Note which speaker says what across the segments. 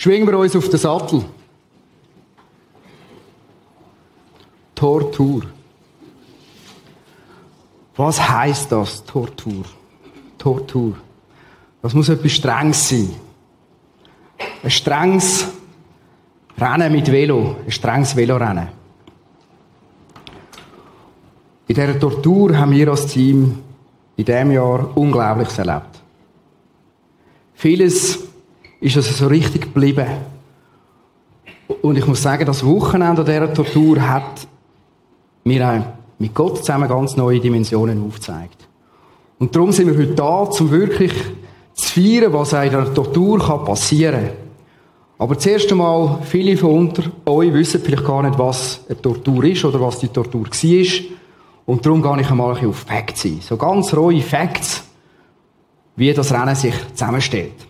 Speaker 1: Schwingen wir uns auf den Sattel. Tortur. Was heißt das, Tortur? Tortur. Das muss etwas Strenges sein. Ein strenges Rennen mit Velo. Ein strenges Velorennen. In dieser Tortur haben wir als Team in diesem Jahr Unglaubliches erlebt. Vieles ist also so richtig geblieben. Und ich muss sagen, das Wochenende dieser Tortur hat mir auch mit Gott zusammen ganz neue Dimensionen aufgezeigt. Und darum sind wir heute da, um wirklich zu feiern, was in der Tortur passieren kann. Aber zuerst einmal, viele von unter euch wissen vielleicht gar nicht, was eine Tortur ist oder was die Tortur war. Und darum gehe ich einmal auf Facts ein. So ganz rohe Facts, wie das Rennen sich zusammenstellt.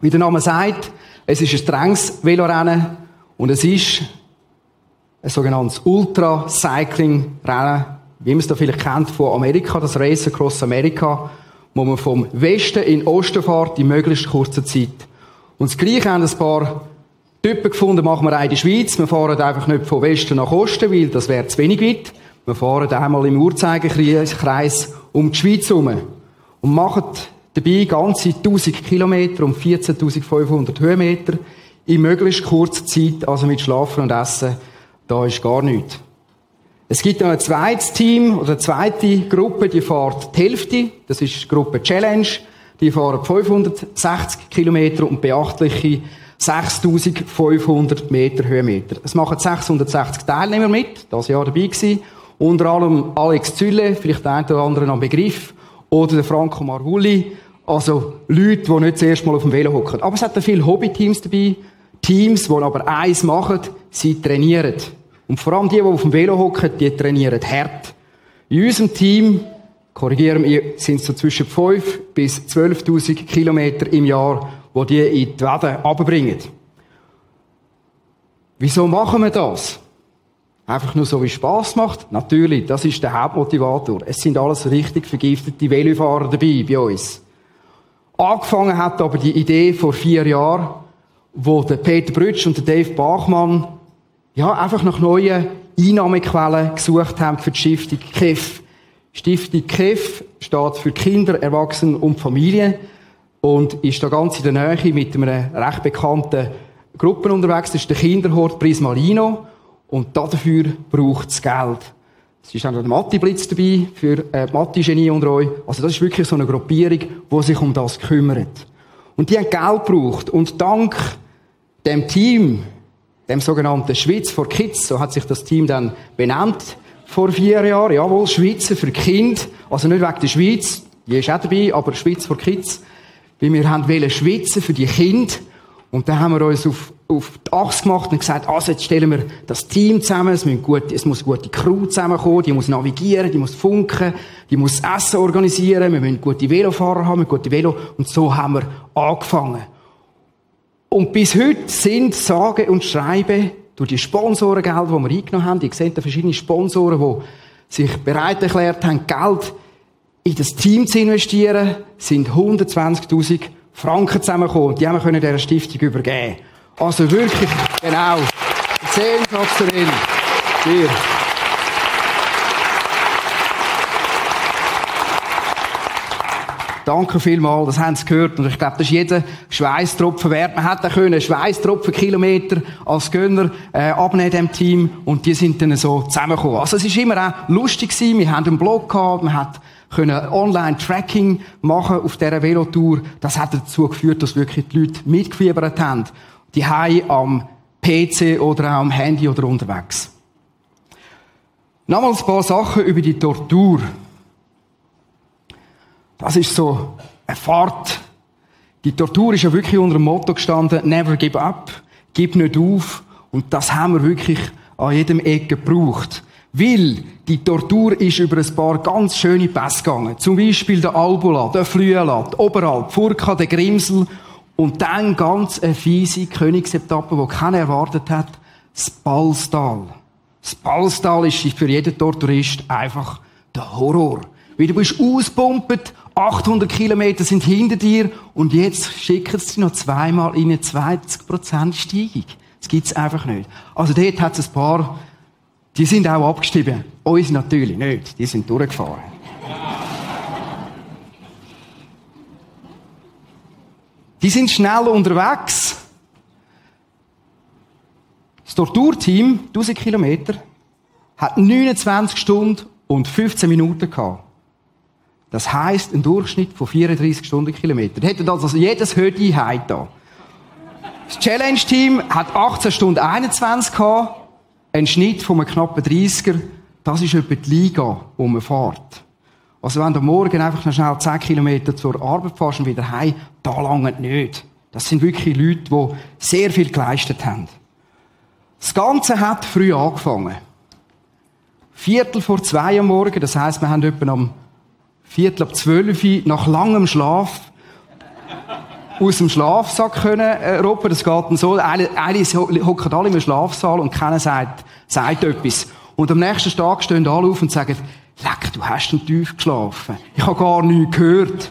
Speaker 1: Wie der Name sagt, es ist ein strenges Velorennen und es ist ein sogenanntes Ultra-Cycling-Rennen, wie man es da vielleicht kennt von Amerika, das Race Across America, wo man vom Westen in den Osten fährt in möglichst kurzer Zeit. Und das Gleiche haben ein paar Typen gefunden, machen wir auch in der Schweiz. Wir fahren einfach nicht von Westen nach Osten, weil das wäre zu wenig weit. Wir fahren einmal im Uhrzeigerkreis um die Schweiz herum und machen dabei ganze 1000 Kilometer um 14.500 Höhenmeter in möglichst kurzer Zeit, also mit Schlafen und Essen, da ist gar nichts. Es gibt noch ein zweites Team oder eine zweite Gruppe, die fährt die Hälfte. Das ist die Gruppe Challenge. Die fahren 560 Kilometer und beachtliche 6500 Meter Höhenmeter. Es machen 660 Teilnehmer mit, das Jahr dabei gewesen. Unter anderem Alex Zülle, vielleicht der eine oder andere am Begriff, oder der Franco Marvulli. Also Leute, die nicht zuerst mal auf dem Velo hocken. Aber es hat auch viele Hobbyteams dabei. Teams, die aber eins machen, sie trainieren. Und vor allem die, die auf dem Velo hocken, die trainieren hart. In unserem Team, korrigieren wir, sind es so zwischen 5 bis 12.000 Kilometer im Jahr, wo die in die Wege abbringen. Wieso machen wir das? Einfach nur so, wie Spass macht? Natürlich, das ist der Hauptmotivator. Es sind alles richtig vergiftete Velofahrer dabei bei uns. Angefangen hat aber die Idee vor vier Jahren, wo der Peter Brütsch und der Dave Bachmann ja, einfach nach neuen Einnahmequellen gesucht haben für die Stiftung KEF. Stiftung KEF steht für Kinder, Erwachsene und Familie und ist da ganz in der Nähe mit einer recht bekannten Gruppe unterwegs. Das ist der Kinderhort Prismalino und dafür braucht es Geld. Es ist auch noch der Mathe-Blitz dabei für äh, Mathe-Genie unter euch. Also das ist wirklich so eine Gruppierung, die sich um das kümmert. Und die haben Geld gebraucht. Und dank dem Team, dem sogenannten Schweiz for Kids, so hat sich das Team dann benannt vor vier Jahren. Jawohl, Schweizer für Kind. Also nicht wegen der Schweiz, die ist auch dabei, aber Schweiz for Kids. Weil wir haben Schweizer für die Kinder. Und dann haben wir uns auf, auf die Achse gemacht und gesagt, also jetzt stellen wir das Team zusammen, es, müssen gut, es muss gute Crew zusammenkommen, die muss navigieren, die muss funken, die muss Essen organisieren, wir müssen gute Velofahrer haben, gute Velo. Und so haben wir angefangen. Und bis heute sind sage und schreibe durch die Sponsorengelder, die wir eingenommen haben, ihr seht da verschiedene Sponsoren, die sich bereit erklärt haben, Geld in das Team zu investieren, sind 120.000 Franken zusammengekommen. Die haben wir dieser Stiftung übergeben. Also wirklich, genau, sensationell. Dir. Danke vielmals, das haben Sie gehört. Und ich glaube, das ist jeder Schweißtropfen wert. Man hätte können Schweißtropfen Kilometer als Gönner äh, abnehmen dem Team und die sind dann so zusammengekommen. Also es ist immer auch lustig gewesen. Wir haben einen Blog gehabt, man hat können Online-Tracking machen auf dieser Velotour. Das hat dazu geführt, dass wirklich die Leute mitgefiebert haben. Die am PC oder auch am Handy oder unterwegs. Nochmals ein paar Sachen über die Tortur. Das ist so eine Fahrt. Die Tortur ist ja wirklich unter dem Motto gestanden, never give up, gib nicht auf. Und das haben wir wirklich an jedem Ecke gebraucht. Weil die Tortur ist über ein paar ganz schöne Pässe gegangen. Zum Beispiel der Albula, der Flüela, der Oberalp, Furka, der Grimsel und dann ganz eine fiese Königsetappe, die keiner erwartet hat, das Balstal. Das Balstal ist für jeden Torturist einfach der Horror. Weil du bist auspumpet, 800 Kilometer sind hinter dir und jetzt schicken sie noch zweimal in eine 20% Steigung. Das gibt's einfach nicht. Also dort hat es ein paar, die sind auch abgestiegen. Uns natürlich nicht. Die sind durchgefahren. Die sind schnell unterwegs. Das Torturteam, 1000 Kilometer, hat 29 Stunden und 15 Minuten gehabt. Das heisst, ein Durchschnitt von 34 Stundenkilometern. Hätte also jedes Hödi da. Das Challenge-Team hat 18 Stunden 21 gehabt, ein Schnitt von einem knappen 30er. Das ist etwa die Liga, wo man fährt. Also wenn du morgen einfach noch schnell 10 Kilometer zur Arbeit fährst und wieder heim, da lange nicht. Das sind wirklich Leute, die sehr viel geleistet haben. Das Ganze hat früh angefangen. Viertel vor zwei am Morgen, das heisst, wir haben etwa am Viertel ab zwölf nach langem Schlaf aus dem Schlafsack können äh, robben. Das geht dann so. Eine hocken alle im Schlafsaal und keiner sagt, sagt etwas. Und am nächsten Tag stehen alle auf und sagen, leck, du hast denn tief geschlafen. Ich habe gar nichts gehört.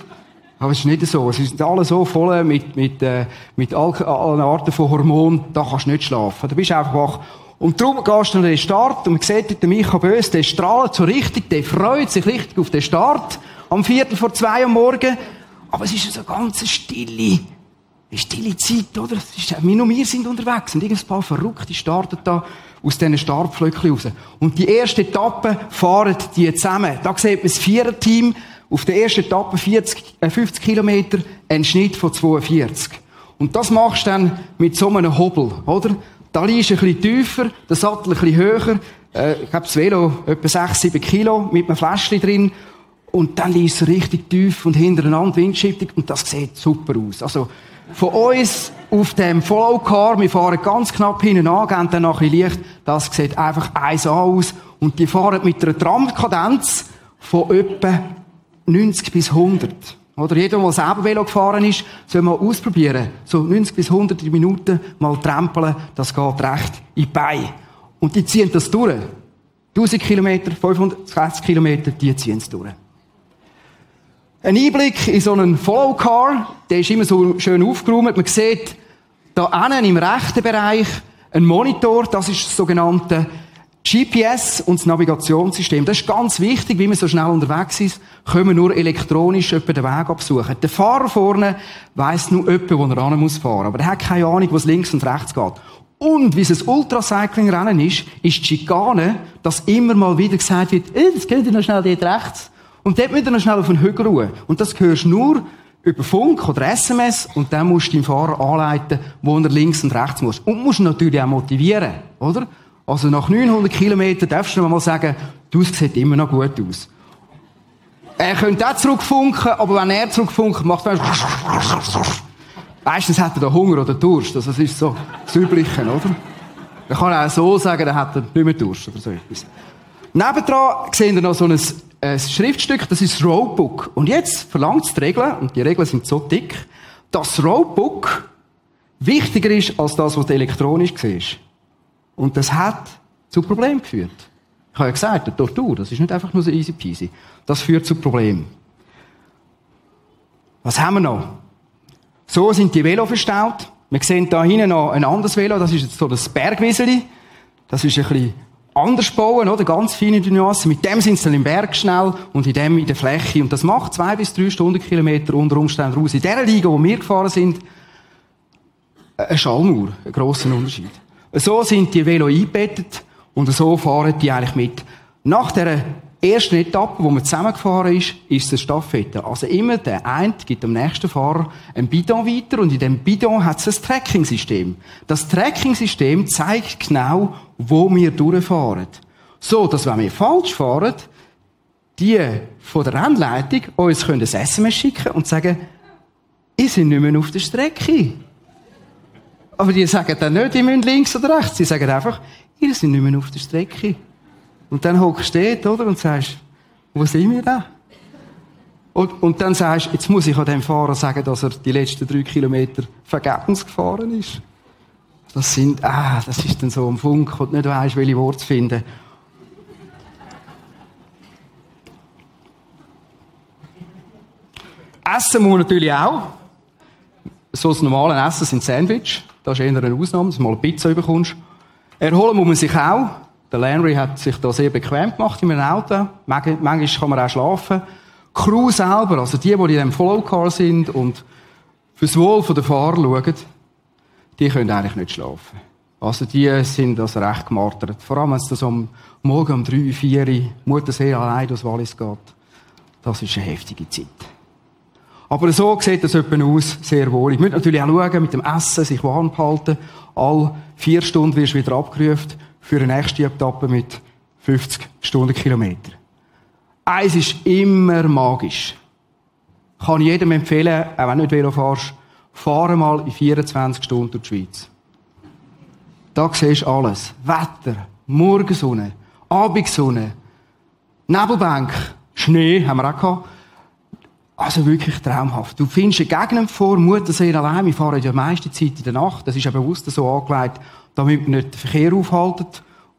Speaker 1: Aber es ist nicht so. Sie sind alle so voll mit, mit, äh, mit allen Arten von Hormonen, da kannst du nicht schlafen. Du bist einfach wach. Und darum gehst du an den Start und man sieht den Micha Bös, der strahlt so richtig, der freut sich richtig auf den Start am Viertel vor zwei am Morgen. Aber es ist so ganz stille, eine stille Zeit, oder? Ist, wir und wir sind unterwegs und irgendein paar Verrückte starten da aus diesen Startpflöckchen raus. Und die erste Etappe fahren die zusammen. Da sieht man das Viererteam auf der ersten Etappe 40, äh 50 Kilometer, ein Schnitt von 42. Und das machst du dann mit so einem Hobel, oder? Da liegst du ein bisschen tiefer, der Sattel ein bisschen höher, äh, ich glaube, das Velo etwa 6, 7 Kilo mit einem Fläschchen drin. Und dann liegst du richtig tief und hintereinander Windschichtung und das sieht super aus. Also, von uns auf dem Follow-Car, wir fahren ganz knapp hinten an, gehen dann noch ein Licht, das sieht einfach eins aus. Und die fahren mit einer Tramkadenz von etwa 90 bis 100. Oder jeder, der selber Velo gefahren ist, soll mal ausprobieren. So 90 bis 100 Minuten mal trampeln, das geht recht in die Beine. Und die ziehen das durch. 1000 Kilometer, 560 Kilometer, die ziehen es durch. Ein Einblick in so einen Follow-Car, der ist immer so schön aufgeräumt. Man sieht da hinten im rechten Bereich einen Monitor, das ist das sogenannte GPS und das Navigationssystem, das ist ganz wichtig, wie man so schnell unterwegs ist, können wir nur elektronisch den Weg absuchen. Der Fahrer vorne weiss nur etwa, wo er ran muss fahren, aber er hat keine Ahnung, wo es links und rechts geht. Und wie es ein Ultracycling-Rennen ist, ist die Schikane, dass immer mal wieder gesagt wird, eh, das geht noch schnell dort rechts. Und dort müsst ihr noch schnell auf den Hügel ruhen. Und das hörst du nur über Funk oder SMS und dann musst du den Fahrer anleiten, wo er links und rechts muss. Und musst ihn natürlich auch motivieren, oder? Also nach 900 Kilometern darfst du noch mal sagen, du, es sieht immer noch gut aus. Er könnte auch zurückfunken, aber wenn er zurückfunkt, macht er Meistens hat er da Hunger oder Durst. Also das ist so das Übliche, oder? Man kann auch so sagen, er hat nicht mehr Durst oder so etwas. Nebendran sehen wir noch so ein, ein Schriftstück, das ist das Roadbook. Und jetzt verlangt es die Regeln, und die Regeln sind so dick, dass das Roadbook wichtiger ist als das, was du elektronisch siehst. Und das hat zu Problemen geführt. Ich habe ja gesagt, der Tortur, das ist nicht einfach nur so easy peasy. Das führt zu Problemen. Was haben wir noch? So sind die Velo verstaut. Wir sehen da hinten noch ein anderes Velo, das ist jetzt so das Bergwieseli. Das ist ein bisschen anders bauen, oder? Ganz feine Nuancen. Mit dem sind sie dann im Berg schnell und in dem in der Fläche. Und das macht zwei bis drei Stundenkilometer unter Umständen raus. In der Liga, wo wir gefahren sind, ein Schallmauer, ein grosser Unterschied. So sind die Velo eingebettet und so fahren die eigentlich mit. Nach der ersten Etappe, wo man zusammengefahren ist, ist eine Staffette. Also immer der eine gibt dem nächsten Fahrer ein Bidon weiter und in dem Bidon hat es ein Tracking-System. Das Tracking-System zeigt genau, wo wir durchfahren. So, dass wenn wir falsch fahren, die von der Rennleitung uns können ein SMS schicken und sagen, ihr seid nicht mehr auf der Strecke. Aber die sagen dann nicht, die müssen links oder rechts. Sie sagen einfach, ihr seid nicht mehr auf der Strecke. Und dann hockst du dort, oder? Und sagst, wo sind wir da? Und, und dann sagst du, jetzt muss ich an dem Fahrer sagen, dass er die letzten drei Kilometer vergebens gefahren ist. Das sind, ah, das ist dann so am Funk und nicht weißt, welche Worte finden. Essen muss man natürlich auch. So das normale Essen sind Sandwich. Das ist eher eine Ausnahme, dass du mal eine Pizza bekommst. Erholen muss man sich auch. Der Landry hat sich da sehr bequem gemacht in einem Auto. Manchmal kann man auch schlafen. Crew selber, also die, die in diesem Follow-Car sind und fürs Wohl der Fahrer schauen, die können eigentlich nicht schlafen. Also die sind also recht gemartert. Vor allem, wenn es am Morgen um drei, vier Mutter sehr allein durchs Wallis geht. Das ist eine heftige Zeit. Aber so sieht das etwa aus, sehr wohl. Ich muss natürlich auch schauen, mit dem Essen, sich warm behalten. All vier Stunden wirst du wieder abgerufen für eine nächste Etappe mit 50 Stundenkilometer. Eins ist immer magisch. Kann jedem empfehlen, auch wenn du nicht Velo fährst, fahre mal in 24 Stunden durch die Schweiz. Da siehst du alles. Wetter, Morgensonne, Abendsonne, Nebelbank, Schnee haben wir auch gehabt. Also wirklich traumhaft. Du findest eine Gegend vor, Muttersee allein. Wir fahren ja meiste Zeit in der Nacht. Das ist ja bewusst so angelegt, damit wir nicht den Verkehr aufhalten.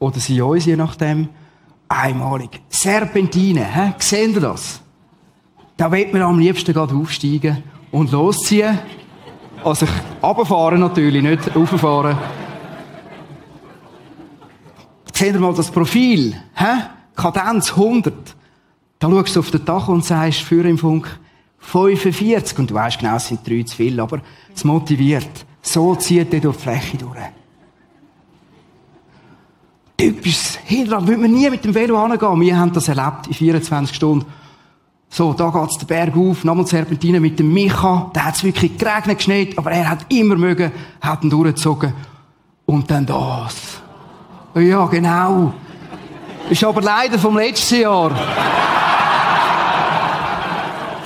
Speaker 1: Oder sie uns, je nachdem. Einmalig. Serpentine, hä? Sehen ihr das? Da wird man am liebsten gerade aufsteigen und losziehen. Also, runterfahren natürlich, nicht rauffahren. Seht ihr mal das Profil, hä? Kadenz 100. Da schaust du auf den Dach und sagst, für im Funk 45. Und du weißt genau, es sind drei zu viel, aber es motiviert. So zieht er durch die Fläche durch. Typisches Hinterland. Würde man nie mit dem Velo angehen. Wir haben das erlebt in 24 Stunden. So, da geht's den Berg auf, nochmal Serpentine mit dem Micha. Da hat's wirklich geregnet, geschneit, aber er hat immer mögen, hat ihn durchgezogen. Und dann das. Ja, genau. Ist aber leider vom letzten Jahr.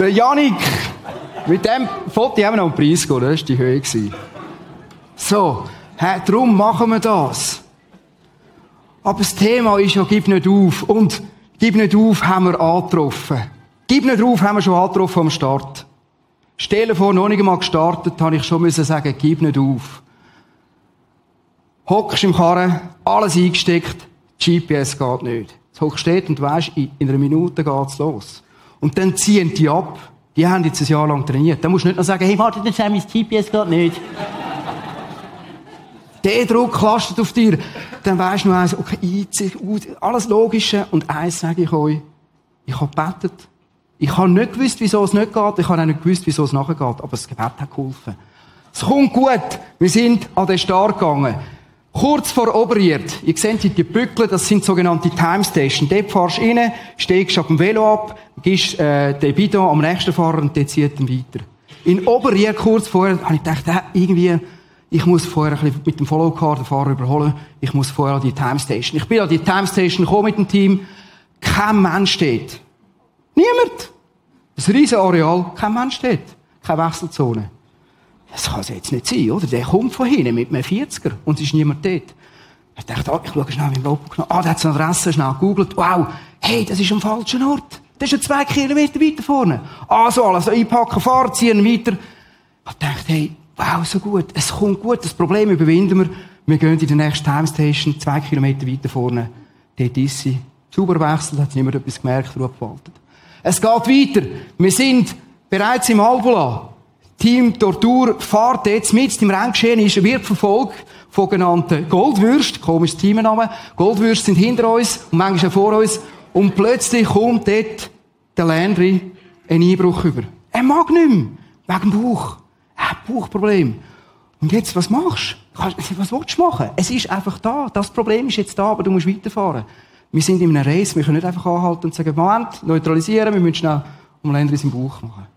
Speaker 1: Der Janik, mit dem Foto haben wir noch einen Preis gegeben, das war die Höhe. So, darum machen wir das. Aber das Thema ist ja, gib nicht auf. Und gib nicht auf, haben wir angetroffen. Gib nicht auf, haben wir schon angetroffen am Start. Stelle vor, noch nicht einmal gestartet, habe ich schon sagen, gib nicht auf. Hockst im Karren, alles eingesteckt, GPS geht nicht. Das Hock steht und weisst, in einer Minute geht's los. Und dann ziehen die ab. Die haben jetzt ein Jahr lang trainiert. Da musst du nicht noch sagen, hey, warte, das mein GPS geht nicht. Der Druck lastet auf dir. Dann weisst du nur eins, okay, alles Logische. Und eins sage ich euch, ich habe gebetet. Ich habe nicht gewusst, wieso es nicht geht. Ich habe auch nicht gewusst, wieso es nachher geht. Aber das Gebet hat geholfen. Es kommt gut. Wir sind an den Start gegangen. Kurz vor Oberried, ihr seht die Bückel, das sind sogenannte Time Station. Dort fahrst du rein, steigst ab dem Velo ab, gibst äh, den Bidon am nächsten Fahrer und der zieht ihn weiter. In Oberried, kurz vorher, habe ich gedacht, äh, irgendwie, ich muss vorher ein bisschen mit dem Follow-Car den Fahrer überholen, ich muss vorher an die Time Station. Ich bin an die Time Station gekommen mit dem Team, kein Mensch steht. Niemand. Ein riesen Areal, kein Mensch steht. Keine Wechselzone. Das kann es jetzt nicht sein, oder? Der kommt von hinten mit einem 40er und es ist niemand dort. Ich dachte, ah, ich schaue schnell im Logo genommen. Ah, der hat eine Adresse schnell gegoogelt. Wow, hey, das ist am falschen Ort. Das ist ja zwei Kilometer weiter vorne. Also alles einpacken, fahren, ziehen weiter. Ich dachte, hey, wow, so gut. Es kommt gut. Das Problem überwinden wir. Wir gehen in die nächste Time Station, zwei Kilometer weiter vorne. Dort ist sie. Sauber wechselt, hat niemand etwas gemerkt, Ruhe gewaltet. Es geht weiter. Wir sind bereits im Albola. Team Tortur fährt jetzt mit im Renngeschehen, ist, wird verfolgt von genannten Goldwürst, komisches Teamname. Goldwürst sind hinter uns und manchmal auch vor uns. Und plötzlich kommt dort der Landry einen Einbruch über. Er mag nicht mehr. Wegen dem Bauch. Er hat Bauchproblem. Und jetzt, was machst du? Was willst du machen? Es ist einfach da. Das Problem ist jetzt da, aber du musst weiterfahren. Wir sind in einem Race. Wir können nicht einfach anhalten und sagen, Moment, neutralisieren, wir müssen schnell um Landry seinen Bauch machen.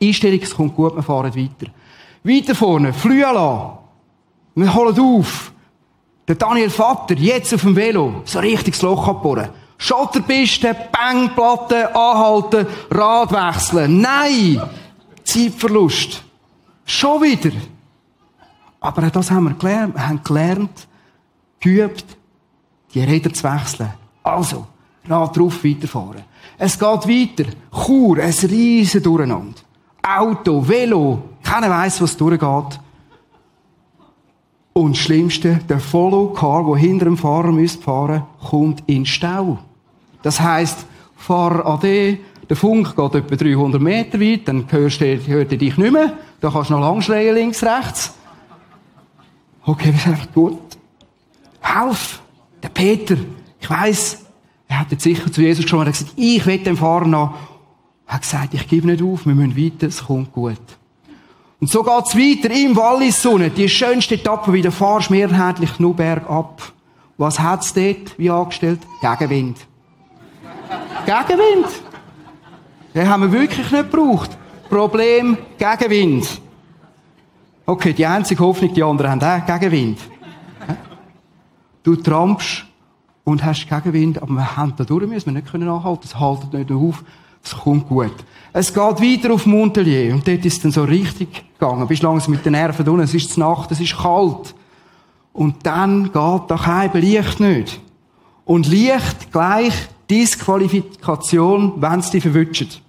Speaker 1: Einstellung, es kommt gut, wir fahren weiter. Weiter vorne, Flüela. Wir holen auf. Der Daniel Vater, jetzt auf dem Velo, so richtig das Loch abbohren. Schotterpiste, Bangplatte, anhalten, Rad wechseln. Nein! Zeitverlust. Schon wieder. Aber das haben wir gelernt. Wir haben gelernt, geübt, die Räder zu wechseln. Also, Rad drauf, weiterfahren. Es geht weiter. Chur, ein riesen Durcheinander. Auto, Velo, keiner weiß, was durchgeht. Und das Schlimmste, der Follow-Car, der hinter dem Fahrer müsste fahren, kommt in Stau. Das heisst, Fahrer AD, Der Funk geht etwa 300 Meter weit, dann hörst du, hört er dich nicht mehr. Da kannst du noch lang schreien, links, rechts. Okay, wir sind einfach gut. Helf! Der Peter, ich weiss, er hat jetzt sicher zu Jesus geschaut und gesagt, ich will dem Fahrer noch. Er hat gesagt, ich gebe nicht auf, wir müssen weiter, es kommt gut. Und so geht's weiter im Wallis-Sonne. Die schönste Etappe, wie du fahrst, mehrheitlich nur bergab. Was hat's dort wie angestellt? Gegenwind. Gegenwind. Den haben wir wirklich nicht gebraucht. Problem, Gegenwind. Okay, die einzige Hoffnung, die anderen haben auch Gegenwind. Du trampst und hast Gegenwind, aber wir haben da durch, müssen wir nicht anhalten. Es haltet nicht auf. Es kommt gut. Es geht weiter auf Montelier. Und dort ist es dann so richtig gegangen. Bist langsam mit den Nerven unten. Es ist Nacht, es ist kalt. Und dann geht da kein Licht nicht. Und Licht gleich Disqualifikation, wenn es dich verwünscht.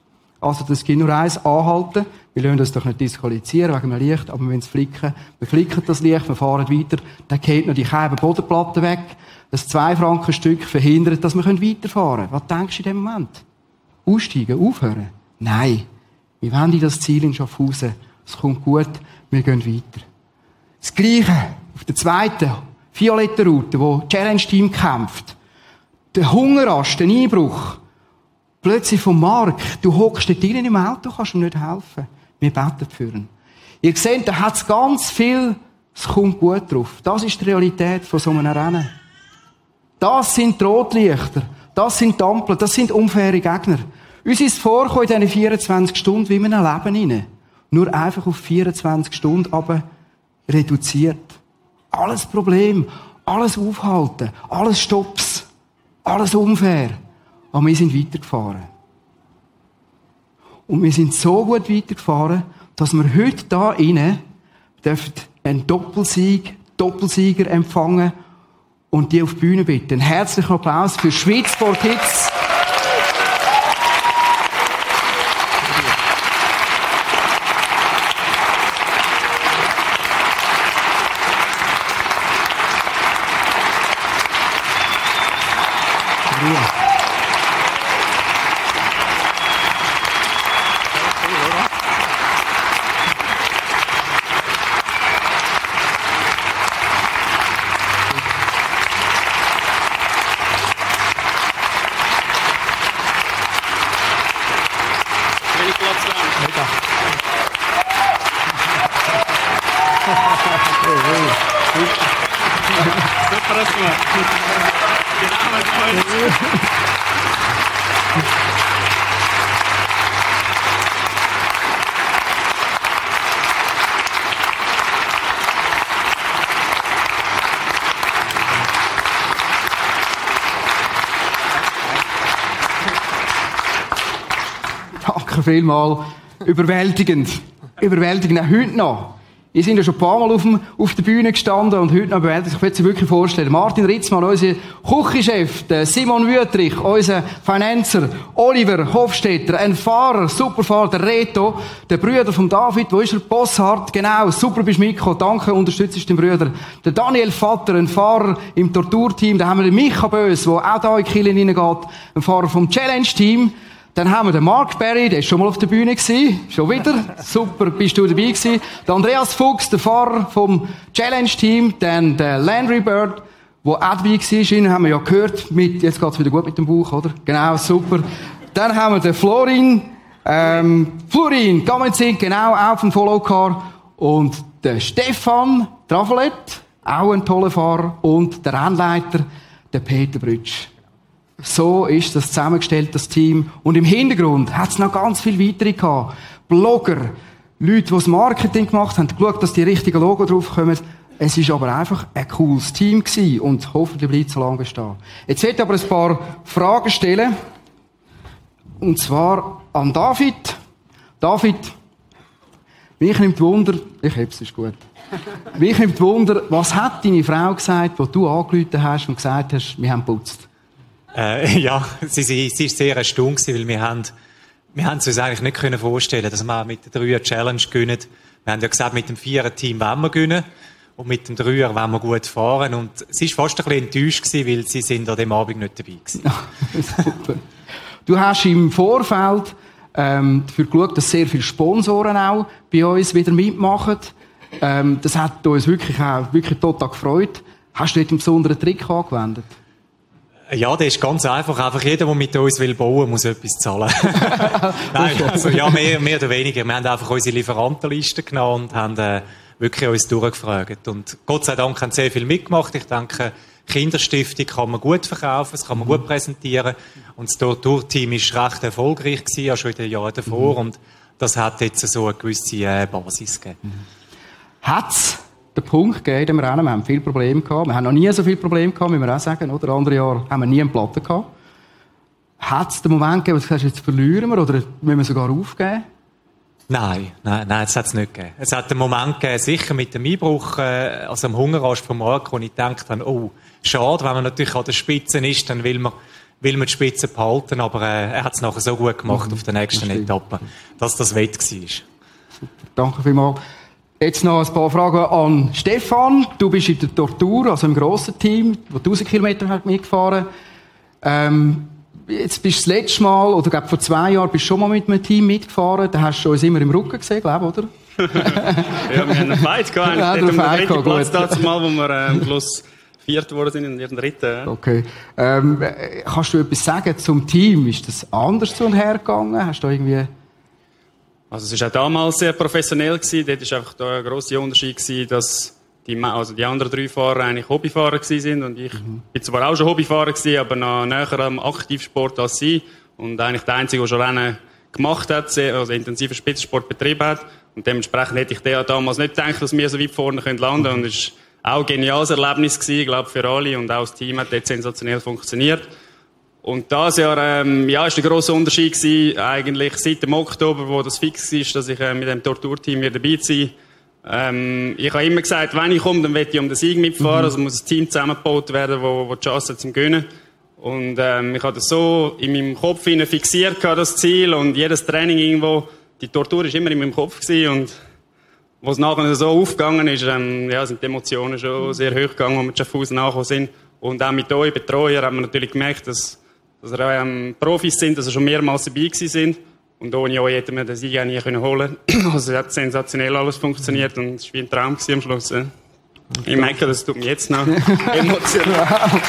Speaker 1: Also das geht nur eins, anhalten. Wir lassen das doch nicht disqualifizieren wegen dem Licht, aber wenn es flicken, wir flicken das Licht, wir fahren weiter, dann geht noch die Scheibe Bodenplatte weg. Das zwei Franken Stück verhindert, dass wir weiterfahren können. Was denkst du in dem Moment? Aussteigen, aufhören? Nein. Wir wollen das Ziel in Schaffhausen. Es kommt gut, wir gehen weiter. Das Gleiche auf der zweiten, violetten Route, wo das Challenge-Team kämpft. Der Hungerast, der Einbruch. Plötzlich vom Markt. Du hockst dort drinnen im Auto, kannst ihm nicht helfen. Wir beten für ihn. Ihr seht, da hat es ganz viel, es kommt gut drauf. Das ist die Realität von so einem Rennen. Das sind die Rotlichter. Das sind Ampeln. Das sind unfaire Gegner. Uns ist vorgekommen in diesen 24 Stunden wie in einem Leben rein. Nur einfach auf 24 Stunden aber reduziert. Alles Problem, alles aufhalten, alles Stops, alles unfair. Aber wir sind weitergefahren. Und wir sind so gut weitergefahren, dass wir heute da innen einen Doppelsieg, Doppelsieger empfangen und die auf die Bühne bitten. Herzlichen Applaus für Schweiz for Kids. Danke vielmals. Überwältigend. Überwältigend. Auch heute noch. Wir sind ja schon ein paar Mal auf, dem, auf der Bühne gestanden und heute noch bewältigt. Ich will Sie wirklich vorstellen. Martin Ritzmann, unser Küchenchef, Simon Wüttrich, unser Finanzer, Oliver Hofstetter, ein Fahrer, Superfahrer, der Reto, der Brüder von David, wo ist er? Bosshardt, genau, super bist mitgekommen, danke, unterstützt den Brüder. Der Daniel Vater, ein Fahrer im Torturteam, da haben wir den Micha Bös, der auch da in Kirche reingeht, ein Fahrer vom Challenge-Team, dann haben wir den Mark Berry, der ist schon mal auf der Bühne gewesen. Schon wieder. Super, bist du dabei gewesen. Der Andreas Fuchs, der Fahrer vom Challenge-Team. Dann der Landry Bird, der auch dabei war. Ihn haben wir ja gehört mit, jetzt geht's wieder gut mit dem Buch, oder? Genau, super. Dann haben wir den Florin, ähm, Florin, Gamenzig, genau, auch vom Follow Car. Und der Stefan Travelet, auch ein toller Fahrer. Und der Rennleiter, der Peter Brütsch. So ist das zusammengestellt, das Team. Und im Hintergrund hat es noch ganz viel weitere gehabt. Blogger, Leute, die das Marketing gemacht haben, geschaut, dass die richtigen Logo draufkommen. Es ist aber einfach ein cooles Team gewesen und hoffentlich bleibt es so lange bestehen. Jetzt ich aber ein paar Fragen stellen. Und zwar an David. David, mich nimmt Wunder, ich hab's, ist gut. mich nimmt Wunder, was hat deine Frau gesagt, wo du angerufen hast und gesagt hast, wir haben putzt?
Speaker 2: Äh, ja, sie, sie, sie ist sehr erstaunt weil wir haben, wir haben es uns eigentlich nicht können vorstellen, dass wir mit der Dreier Challenge gewinnen. Wir haben ja gesagt, mit dem Vierer Team wollen wir gewinnen. Und mit dem Dreier wollen wir gut fahren. Und sie ist fast ein bisschen enttäuscht gewesen, weil sie sind an dem Abend nicht dabei gewesen.
Speaker 1: Du hast im Vorfeld ähm, dafür geschaut, dass sehr viele Sponsoren auch bei uns wieder mitmachen. Ähm, das hat uns wirklich auch wirklich total gefreut. Hast du dort einen besonderen Trick angewendet?
Speaker 2: Ja, der ist ganz einfach. Einfach jeder, der mit uns will bauen, muss etwas zahlen. Nein, also ja, mehr, mehr oder weniger. Wir haben einfach unsere Lieferantenliste genommen und haben äh, wirklich uns durchgefragt. Und Gott sei Dank haben sehr viel mitgemacht. Ich denke, Kinderstiftung kann man gut verkaufen, das kann man gut präsentieren. Und das Tortur-Team ist recht erfolgreich gewesen, ja schon in den Jahren davor. Mhm. Und das hat jetzt so eine gewisse äh, Basis gegeben. Mhm.
Speaker 1: Hat's den Punkt gegeben im Rennen. Wir haben viele Probleme gehabt. Wir haben noch nie so viele Probleme gehabt, wie wir auch sagen, oder? Andere Jahre haben wir nie einen Platten gehabt. Hat es den Moment gegeben, wo du sagst, jetzt verlieren wir, oder müssen wir sogar aufgeben?
Speaker 2: Nein, nein, nein, das hat es nicht gegeben. Es hat einen Moment gegeben, sicher mit dem Einbruch, äh, also am Hungerast vom Markt, wo ich gedacht habe, oh, schade, wenn man natürlich an der Spitze ist, dann will man, will man die Spitze behalten, aber äh, er hat es nachher so gut gemacht mhm, auf der nächsten Etappe, dass das wett war. Super,
Speaker 1: danke vielmals. Jetzt noch ein paar Fragen an Stefan. Du bist in der Tortur, also im grossen Team, das 1000 Kilometer mitgefahren. Ähm, jetzt bist du das letzte Mal, oder glaub, vor zwei Jahren bist du schon mal mit einem Team mitgefahren. Da hast du uns immer im Rücken gesehen, glaube oder?
Speaker 3: ja, wir haben einen Fight gehabt. Ja,
Speaker 1: du Fight gehabt,
Speaker 3: Platz das Mal, wo wir äh, am Schluss viert worden sind in ihren dritten.
Speaker 1: Okay. Ähm, kannst du etwas sagen zum Team? Ist das anders zu und her gegangen? Hast du irgendwie
Speaker 3: also es war auch damals sehr professionell gewesen. Dort war einfach der grosse Unterschied gewesen, dass die, also die anderen drei Fahrer eigentlich Hobbyfahrer sind und ich mhm. bin zwar auch schon Hobbyfahrer gewesen, aber noch näher am Aktivsport als sie und eigentlich der Einzige, der schon Rennen gemacht hat, also intensiven Spitzensport betrieben hat und dementsprechend hätte ich damals nicht gedacht, dass wir so weit vorne landen können und es war auch ein geniales Erlebnis gewesen, glaube für alle und auch das Team hat dort sensationell funktioniert. Und das Jahr, ähm, ja, ist der grosse Unterschied gewesen, eigentlich seit dem Oktober, wo das fix ist, dass ich äh, mit dem Torturteam wieder dabei sein. Ähm, ich habe immer gesagt, wenn ich komme, dann will ich um den Sieg mitfahren, mhm. also muss ein Team zusammengebaut werden, wo, wo die Chance hat zum Gewinnen. Und ähm, ich habe das so in meinem Kopf fixiert, das Ziel, und jedes Training irgendwo, die Tortur ist immer in meinem Kopf gewesen, und wo es nachher so aufgegangen ist, ähm, ja, sind die Emotionen schon sehr hoch gegangen, als wir Schaffhausen nachgekommen sind. Und auch mit euch Betreuer haben wir natürlich gemerkt, dass dass er ähm, Profis sind, dass er schon mehrmals dabei gewesen sind. Und ohne euch hätten wir den Sieg auch nie können holen Also es hat sensationell alles funktioniert und es war ein Traum am Schluss. Ja. Ich merke, das tut mir jetzt noch emotional.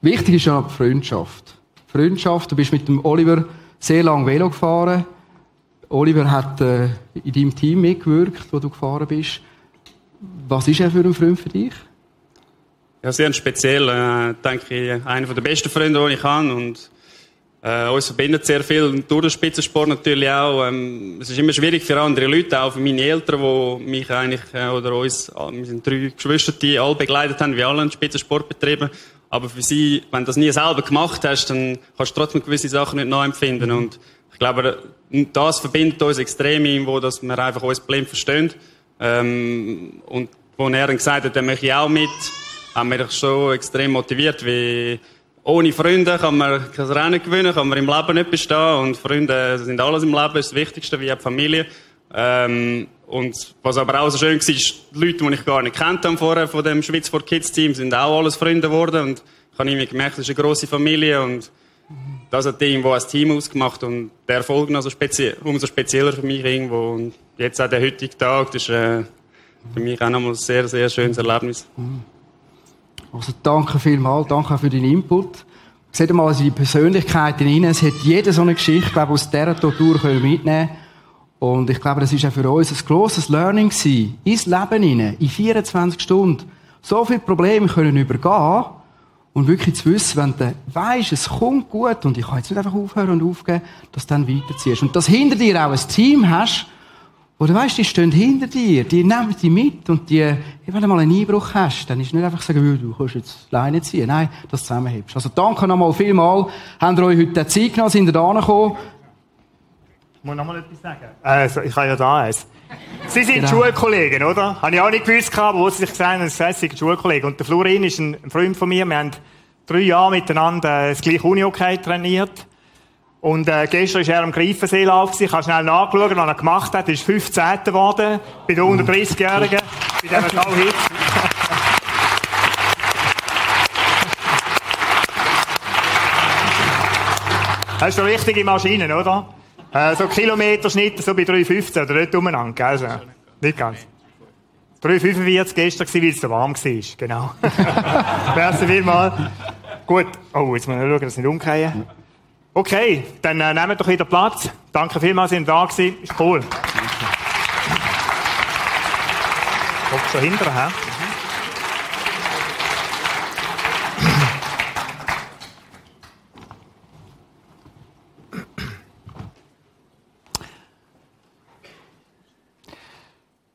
Speaker 1: Wichtig ist ja die Freundschaft. Freundschaft, du bist mit dem Oliver sehr lange Velo gefahren. Oliver hat äh, in deinem Team mitgewirkt, wo du gefahren bist. Was ist er für ein Freund für dich?
Speaker 3: Ja, sehr speziell. Äh, denke ich, einer der besten Freunde, die ich habe. Und äh, uns verbindet sehr viel durch den Spitzensport natürlich auch. Ähm, es ist immer schwierig für andere Leute, auch für meine Eltern, die mich eigentlich, äh, oder uns, äh, wir sind drei Geschwister, die alle begleitet haben, wie alle einen Spitzensport betrieben. Aber für sie, wenn du das nie selber gemacht hast, dann kannst du trotzdem gewisse Sachen nicht nachempfinden. Und glaube, das verbindet uns extrem irgendwo, dass wir einfach uns blind verstehen. Ähm, und wo er dann gesagt hat, dann möchte ich auch mit, haben wir mich schon extrem motiviert, weil ohne Freunde kann man kein Rennen gewinnen, kann man im Leben nicht bestehen und Freunde sind alles im Leben, ist das Wichtigste, wie die Familie. Ähm, und was aber auch so schön war, ist, die Leute, die ich gar nicht kennt habe vorher von dem Schweiz for Kids Team, sind auch alles Freunde geworden und ich habe irgendwie gemerkt, das ist eine grosse Familie und das hat irgendwo ein Team ausgemacht und der Erfolg noch so spezie umso spezieller für mich irgendwo. Und jetzt auch der heutige Tag, das ist äh, für mich auch nochmal ein sehr, sehr schönes Erlebnis.
Speaker 1: Also danke vielmals, danke auch für deinen Input. Seht mal in die Persönlichkeiten rein. Es hat jeder so eine Geschichte, glaube aus dieser Tortur mitnehmen Und ich glaube, das ist auch für uns ein grosses Learning gewesen. Ins Leben hinein, in 24 Stunden, so viele Probleme können übergehen und wirklich zu wissen, wenn du weisst, es kommt gut und ich kann jetzt nicht einfach aufhören und aufgeben, dass du dann weiterziehst. Und dass hinter dir auch ein Team hast, wo du weißt, die stehen hinter dir, die nehmen dich mit und die, wenn du mal einen Einbruch hast, dann ist nicht einfach sagen, du kannst jetzt Leine ziehen. Nein, das zusammenhebst. Also danke nochmal vielmal. Habt ihr euch heute Zeit genommen, sind ihr da gekommen?
Speaker 4: Ich muss nochmal etwas sagen. Also, ich habe ja da eins. Sie sind genau. Schulkollegen, oder? Habe ich auch nicht gewusst, aber wo Sie sich gesehen haben, Sie sind Schulkollegen. Und der Florin ist ein Freund von mir. Wir haben drei Jahre miteinander das gleiche Uni-Hockey trainiert. Und äh, gestern war er am Greifenseelauf. Ich habe schnell nachgeschaut, was er gemacht hat. Er ist 15. geworden bei den 130-Jährigen, bei diesem Tauhit. Das ist eine richtige Maschine, oder? Äh, so Kilometerschnitt, so bei 3,15 oder nicht umeinander, gell? Also, nicht ganz. 3,45 gestern gewesen, weil es so warm war. Genau. Merci vielmals. Gut. Oh, jetzt muss ich schauen, dass ich nicht umkriege. Okay, dann äh, nehmt doch wieder Platz. Danke vielmals, dass ihr da gewesen. Ist cool. Kommt schon hinterher,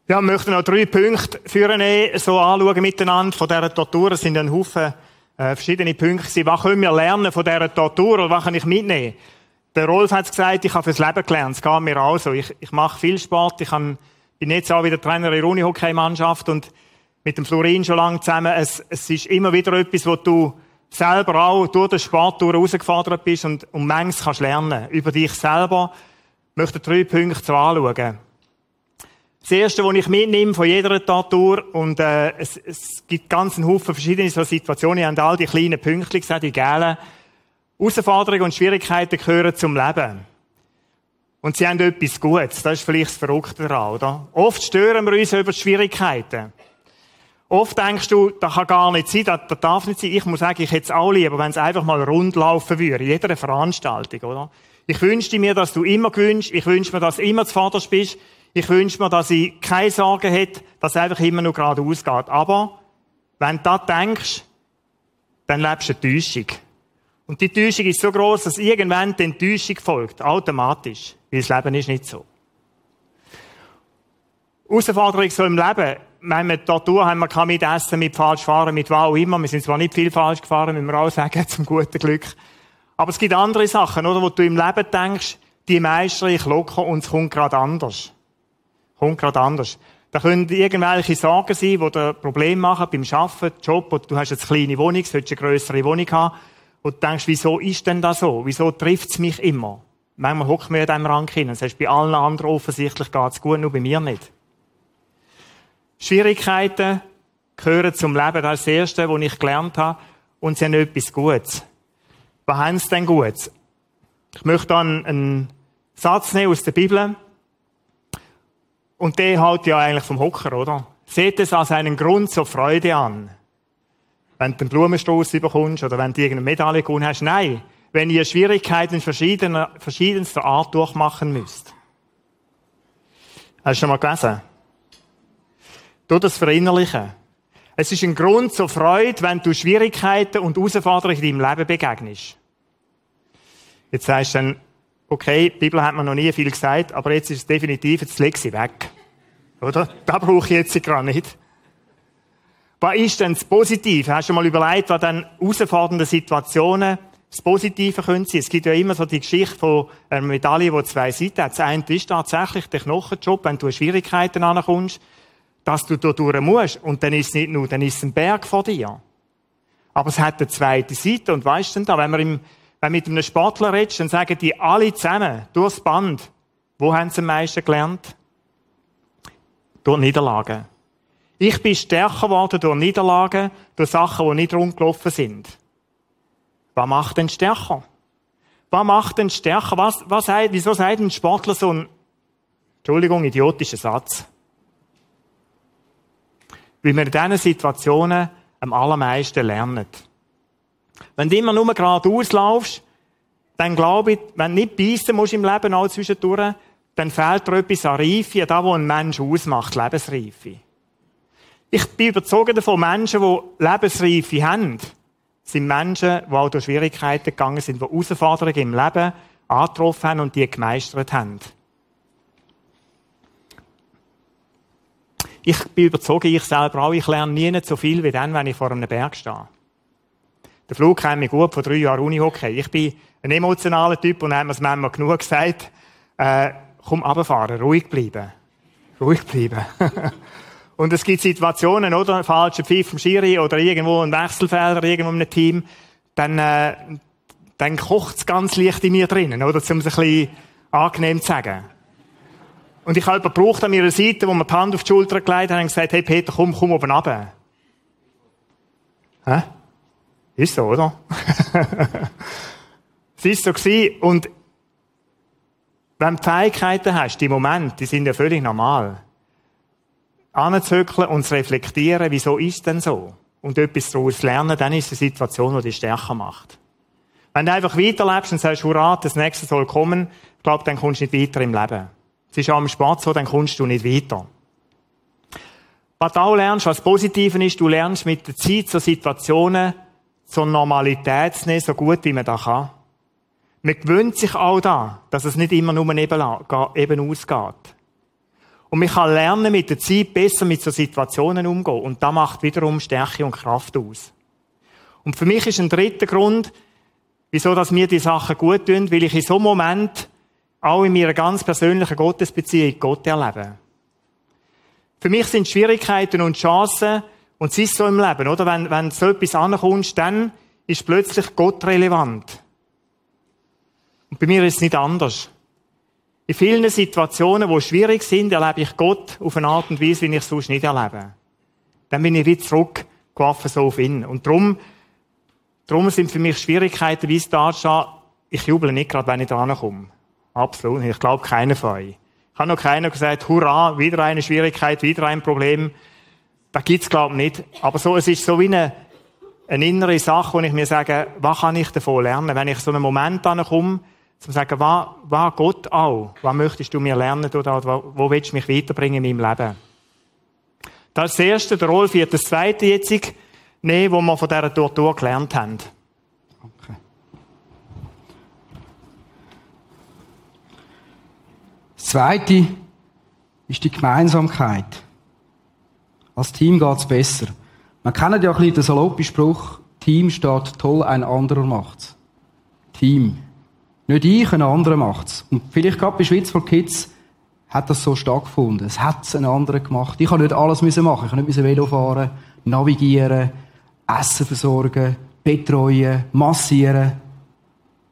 Speaker 4: Ja, wir möchten noch drei Punkte führen, so anschauen miteinander von dieser Tortur. Es sind ein Haufen äh, verschiedene Punkte. Was können wir lernen von dieser Tortur oder was kann ich mitnehmen? Der Rolf hat gesagt, ich habe fürs Leben gelernt. Es geht mir auch so. Ich, ich mache viel Sport. Ich kann, bin jetzt auch wieder Trainer in der Unihockey-Mannschaft und mit dem Florin schon lange zusammen. Es, es ist immer wieder etwas, wo du selber auch durch den Sport herausgefordert bist und, und manches kannst lernen. Über dich selber. Ich möchte drei Punkte so anschauen. Das Erste, was ich mitnehme von jeder Tatur, und äh, es, es gibt ganz einen Haufen verschiedene so Situationen, ich habe all die kleinen Pünktchen gesagt, die gelben. Herausforderungen und Schwierigkeiten gehören zum Leben. Und sie haben etwas Gutes. Das ist vielleicht das Verrückte daran, oder? Oft stören wir uns über Schwierigkeiten. Oft denkst du, das kann gar nicht sein, das, das darf nicht sein. Ich muss sagen, ich hätte es auch lieber, wenn es einfach mal rund laufen würde, in jeder Veranstaltung, oder? Ich wünschte mir, dass du immer gewünscht, ich wünsche mir, dass du immer zuvorderst bist, ich wünsche mir, dass ich keine Sorgen hätte, dass es einfach immer nur geradeaus geht. Aber, wenn du das denkst, dann lebst du eine Täuschung. Und die Täuschung ist so groß, dass irgendwann die Enttäuschung folgt. Automatisch. Weil das Leben ist nicht so. Herausforderung so im Leben. Wenn wir Tattoo haben wir mit Essen, mit falsch fahren, mit was auch immer. Wir sind zwar nicht viel falsch gefahren, müssen wir auch sagen, zum guten Glück. Aber es gibt andere Sachen, oder, wo du im Leben denkst, die meistere ich locker und es kommt gerade anders kommt gerade anders. Da können irgendwelche Sorgen sein, die dir Probleme machen beim Arbeiten, Job, oder du hast eine kleine Wohnung, solltest eine grössere Wohnung haben, und du denkst, wieso ist denn das so? Wieso trifft es mich immer? Manchmal hockt mir in diesem Rang hin. Das heißt, bei allen anderen offensichtlich geht es gut, nur bei mir nicht. Schwierigkeiten gehören zum Leben. Das ist das Erste, was ich gelernt habe. Und sie haben etwas Gutes. Was haben sie denn Gutes? Ich möchte dann einen Satz nehmen aus der Bibel. Und der halt ja eigentlich vom Hocker, oder? Seht es als einen Grund zur Freude an. Wenn du einen Blumenstoß bekommst oder wenn du irgendeine Medaille gewonnen hast. Nein. Wenn ihr Schwierigkeiten verschiedener, verschiedenster Art durchmachen müsst. Hast du schon mal gelesen? Du das verinnerlichen. Es ist ein Grund zur Freude, wenn du Schwierigkeiten und Herausforderungen in deinem Leben begegnest. Jetzt sagst du dann, okay, die Bibel hat mir noch nie viel gesagt, aber jetzt ist es definitiv, jetzt leg sie weg. Oder? Da brauche ich jetzt gerade nicht. Was ist denn das Positive? Hast du mal überlegt, was dann herausfordernde Situationen das Positive können sein? Es gibt ja immer so die Geschichte von einer Medaille, die zwei Seiten hat. Das eine ist tatsächlich der Knochenjob, wenn du Schwierigkeiten ankommst, dass du da durch musst. Und dann ist es nicht nur, dann ist es ein Berg vor dir. Aber es hat eine zweite Seite. Und weißt du denn da, wenn man im wenn du mit einem Sportler redest, dann sagen die alle zusammen, durchs Band, wo haben sie am meisten gelernt? Durch Niederlagen. Ich bin stärker geworden durch Niederlagen, durch Sachen, die nicht rundgelaufen sind. Was macht denn stärker? Was macht denn stärker? Was, was wieso sagt ein Sportler so ein, Entschuldigung, idiotischer Satz? Weil wir in diesen Situationen am allermeisten lernen. Wenn du immer nur geradeaus laufst, dann glaube ich, wenn du nicht beißen musst im Leben auch zwischendurch, dann fehlt dir etwas an Reife, das, was ein Mensch ausmacht, Lebensreife. Ich bin überzeugt davon, Menschen, die Lebensreife haben, sind Menschen, die auch durch Schwierigkeiten gegangen sind, die Herausforderungen im Leben angetroffen haben und die gemeistert haben. Ich bin überzeugt, ich selber auch, ich lerne nie so viel wie dann, wenn ich vor einem Berg stehe. Der Flug kennt mich gut, vor drei Jahren Unihockey. Ich bin ein emotionaler Typ und haben mir das manchmal genug gesagt, äh, komm runterfahren, ruhig bleiben. Ruhig bleiben. und es gibt Situationen, oder? Falscher Pfiff vom Schiri oder irgendwo ein Wechselfelder, irgendwo in einem Team. Dann, äh, dann kocht es ganz leicht in mir drinnen, oder? Um es ein bisschen angenehm zu sagen. Und ich habe jemanden gebraucht an meiner Seite, wo mir die Hand auf die Schulter gelegt hat und gesagt, hey Peter, komm, komm oben runter. Hä? Ist so, oder? es ist so gewesen. Und wenn du Fähigkeiten hast, die Momente, die sind ja völlig normal. Anzügeln und zu reflektieren, wieso ist denn so? Und etwas daraus lernen, dann ist es eine Situation, die dich stärker macht. Wenn du einfach weiterlebst und sagst, hurra, das nächste soll kommen, ich glaube, dann kommst du nicht weiter im Leben. Es ist auch am Sport so, dann kommst du nicht weiter. Was du auch lernst, was Positiven ist, du lernst mit der Zeit so Situationen zur Normalität zu nehmen, so gut wie man das kann. Man gewöhnt sich auch da, dass es nicht immer nur eben, ausgeht. Und man kann lernen, mit der Zeit besser mit so Situationen umzugehen. Und das macht wiederum Stärke und Kraft aus. Und für mich ist ein dritter Grund, wieso dass mir die Sachen gut tun, weil ich in so einem Moment auch in meiner ganz persönlichen Gottesbeziehung Gott erleben. Für mich sind Schwierigkeiten und Chancen, und es ist so im Leben, oder? Wenn, wenn so etwas ankommst, dann ist plötzlich Gott relevant. Und bei mir ist es nicht anders. In vielen Situationen, die schwierig sind, erlebe ich Gott auf eine Art und Weise, wie ich es sonst nicht erlebe. Dann bin ich wieder zurückgeworfen so auf ihn. Und darum, darum sind für mich Schwierigkeiten, wie es da steht, ich jubel nicht gerade, wenn ich da komme. Absolut. Ich glaube, keiner von euch. Ich habe noch keiner gesagt, hurra, wieder eine Schwierigkeit, wieder ein Problem. Da gibt's glaube ich, nicht. Aber so, es ist so wie eine, eine innere Sache, wo ich mir sage, was kann ich davon lernen? Wenn ich so einen Moment ankomme, zu sagen, was, was Gott auch? Was möchtest du mir lernen oder wo, wo willst du mich weiterbringen in meinem Leben? Das das Erste. Der Rolf wird das Zweite jetzt nehmen, wo wir von dieser Tortur gelernt haben.
Speaker 1: Das Zweite ist die Gemeinsamkeit. Als Team geht's besser. Man kennt ja ein bisschen den saloppen Spruch, Team steht toll, ein anderer macht's. Team. Nicht ich, ein anderer macht's. Und vielleicht gerade bei Schweiz for Kids hat das so stattgefunden. Es hat ein anderer gemacht. Ich habe nicht alles machen. Ich habe nicht Velo fahren, navigieren, Essen versorgen, betreuen, massieren.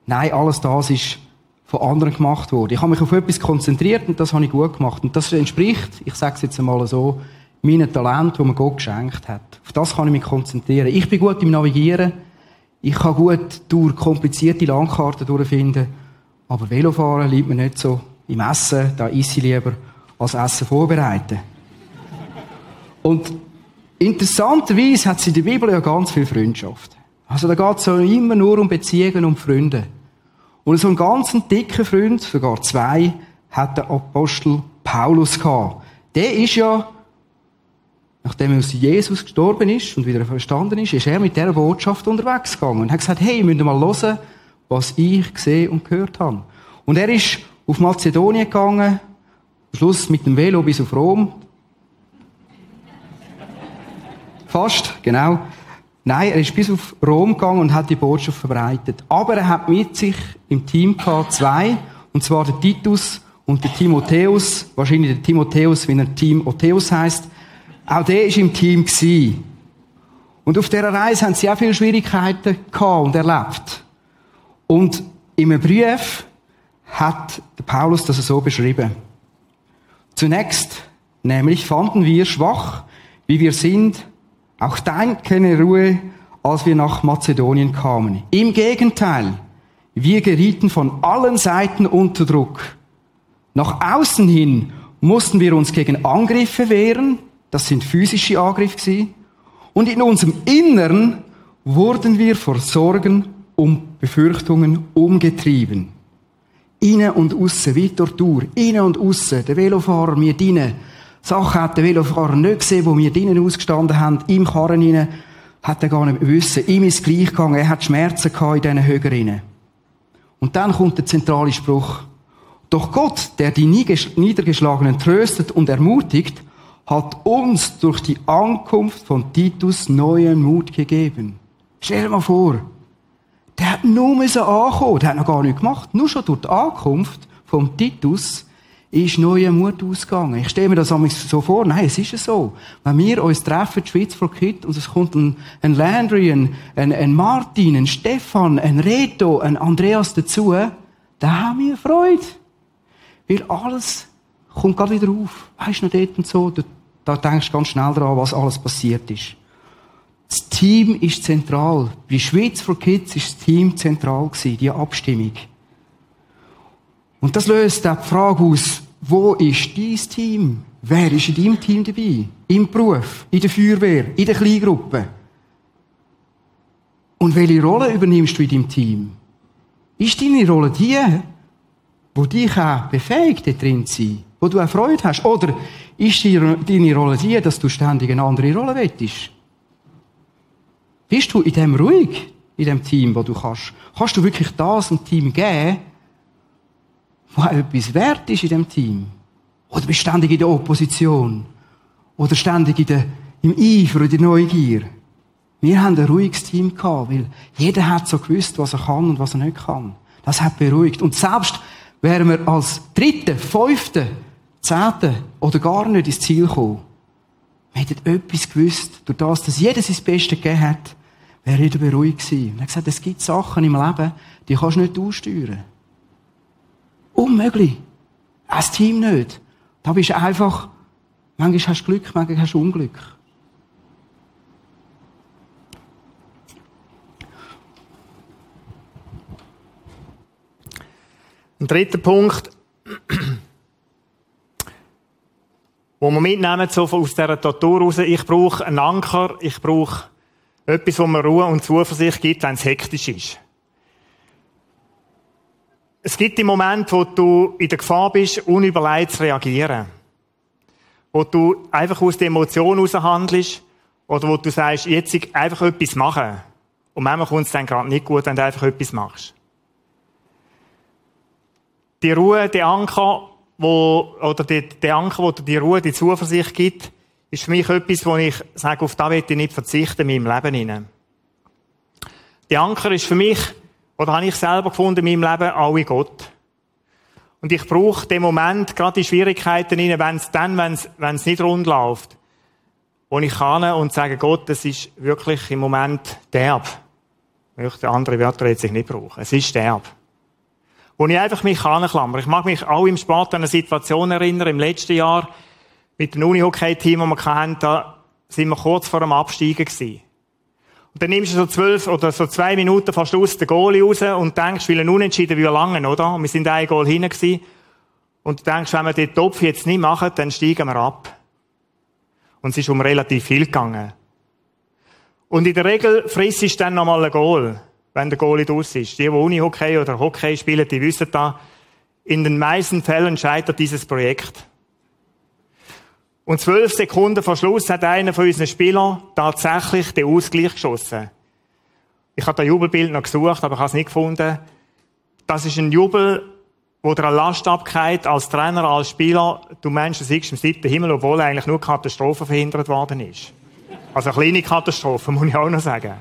Speaker 1: Nein, alles das ist von anderen gemacht worden. Ich habe mich auf etwas konzentriert und das habe ich gut gemacht. Und das entspricht, ich sage es jetzt einmal so, meinem Talent, das mir Gott geschenkt hat. Auf das kann ich mich konzentrieren. Ich bin gut im Navigieren. Ich kann gut durch komplizierte Landkarten durchfinden. Aber Velofahren liebt mir nicht so. Im Essen, da esse ich lieber als Essen vorbereiten. Und interessanterweise hat es in der Bibel ja ganz viel Freundschaft. Also da geht es ja immer nur um Beziehungen und Freunde. Und so einen ganz dicken Freund, sogar zwei, hat der Apostel Paulus gehabt. Der ist ja, nachdem Jesus gestorben ist und wieder verstanden ist, ist er mit dieser Botschaft unterwegs gegangen und hat gesagt, hey, ihr müsst mal hören, was ich gesehen und gehört habe. Und er ist auf Mazedonien gegangen, am Schluss mit dem Velo bis auf Rom. Fast, genau. Nein, er ist bis auf Rom gegangen und hat die Botschaft verbreitet. Aber er hat mit sich im Team gehabt zwei, und zwar der Titus und der Timotheus, wahrscheinlich der Timotheus, wenn er Timotheus heißt. Auch der ist im Team. Und auf dieser Reise haben sie auch viele Schwierigkeiten gehabt und erlebt. Und im Brief hat Paulus das so beschrieben. Zunächst, nämlich fanden wir schwach, wie wir sind, auch dein keine Ruhe, als wir nach Mazedonien kamen. Im Gegenteil, wir gerieten von allen Seiten unter Druck. Nach außen hin mussten wir uns gegen Angriffe wehren, das sind physische Angriffe und in unserem Innern wurden wir vor Sorgen und Befürchtungen umgetrieben. Innen und aussen, wie Tortur, innen und aussen, der Velofahrer, mir drinnen, Sachen hat der Velofahrer nicht gesehen, wo wir drinnen ausgestanden haben, im Karren rein, hat er gar nicht wissen. Ihm ist gleich gegangen, er hat Schmerzen gehabt in diesen Högern Und dann kommt der zentrale Spruch. Doch Gott, der die Niedergeschlagenen tröstet und ermutigt, hat uns durch die Ankunft von Titus neuen Mut gegeben. Stell dir mal vor, der hat nur müssen ankommen, der hat noch gar nichts gemacht. Nur schon durch die Ankunft von Titus ist neuer Mut ausgegangen. Ich stelle mir das so vor. Nein, es ist so. Wenn wir uns treffen, die Schweiz for Kid, und es kommt ein, ein Landry, ein, ein, ein Martin, ein Stefan, ein Reto, ein Andreas dazu, dann haben wir Freude. Weil alles kommt gerade wieder auf. Weißt du noch dort und so? Da, da denkst du ganz schnell daran, was alles passiert ist. Das Team ist zentral. Bei Schweiz for Kids ist das Team zentral gewesen, die Abstimmung. Und das löst auch die Frage aus, wo ist dein Team? Wer ist in deinem Team dabei? Im Beruf, in der Feuerwehr, in der Kleingruppe? Und welche Rolle übernimmst du in deinem Team? Ist deine Rolle die, wo dich auch befähigt, drin zu sein? Wo du auch Freude hast? Oder ist deine Rolle die, dass du ständig eine andere Rolle wettest? Bist du in dem ruhig, in dem Team, wo du kannst? Kannst du wirklich das dem Team geben, was etwas wert ist in dem Team? Oder bist du ständig in der Opposition? Oder ständig in der, im Eifer in der Neugier? Wir haben ein ruhiges Team gehabt, weil jeder hat so gewusst, was er kann und was er nicht kann. Das hat beruhigt. Und selbst wären wir als Dritte, Fünfte, Zehnte oder gar nicht ins Ziel gekommen, wir hätten etwas gewusst, durch das, dass jeder sein Bestes gegeben hat, wäre jeder beruhigt gewesen. Und er hat gesagt, es gibt Sachen im Leben, die kannst du nicht aussteuern. Unmöglich. Ein Team nicht. Da bist du einfach, manchmal hast du Glück, manchmal hast du Unglück.
Speaker 4: Ein dritter Punkt, wo wir mitnehmen, so aus dieser Tortur raus, ich brauche einen Anker, ich brauche etwas, wo mir Ruhe und Zuversicht gibt, wenn es hektisch ist. Es gibt die Momente, wo du in der Gefahr bist, unüberlegt zu reagieren. Wo du einfach aus der Emotion heraus handelst, oder wo du sagst, jetzt einfach etwas machen. Und manchmal kommt es dann gerade nicht gut, wenn du einfach etwas machst. Die Ruhe, der Anker, wo, oder der, der Anker, wo die Ruhe, die Zuversicht gibt, ist für mich etwas, wo ich sage, auf das will ich nicht verzichten in meinem Leben hinein. Der Anker ist für mich, oder habe ich selber gefunden in meinem Leben, alle Gott. Und ich brauche den Moment, gerade die Schwierigkeiten hinein, wenn es dann, wenn es, wenn es nicht rund läuft, wo ich kann und sage, Gott, das ist wirklich im Moment derb. Ich möchte andere Wörter jetzt nicht brauchen. Es ist derb wo ich einfach mich anklammer. Ich mag mich auch im Sport an eine Situation erinnern, im letzten Jahr, mit dem Unihockey-Team, das wir hatten, da sind wir kurz vor dem Absteigen gewesen. Und dann nimmst du so zwölf oder so zwei Minuten vor Schluss den Goalie raus und denkst, weil ein Unentschieden wie lange, oder? Und wir sind ein Goal hinten gewesen. Und du denkst, wenn wir den Topf jetzt nicht machen, dann steigen wir ab. Und es ist um relativ viel gegangen. Und in der Regel frisst du dann nochmal ein Goal wenn der Goalie draus ist. Die, die Unihockey oder Hockey spielen, die wissen da, in den meisten Fällen scheitert dieses Projekt. Und zwölf Sekunden vor Schluss hat einer von unseren Spielern tatsächlich den Ausgleich geschossen. Ich habe das Jubelbild noch gesucht, aber ich habe es nicht gefunden. Das ist ein Jubel, wo der Last abgeht, als Trainer, als Spieler. Du meinst, du siehst im siebten Himmel, obwohl eigentlich nur Katastrophe verhindert worden ist. Also eine kleine Katastrophe, muss ich auch noch sagen.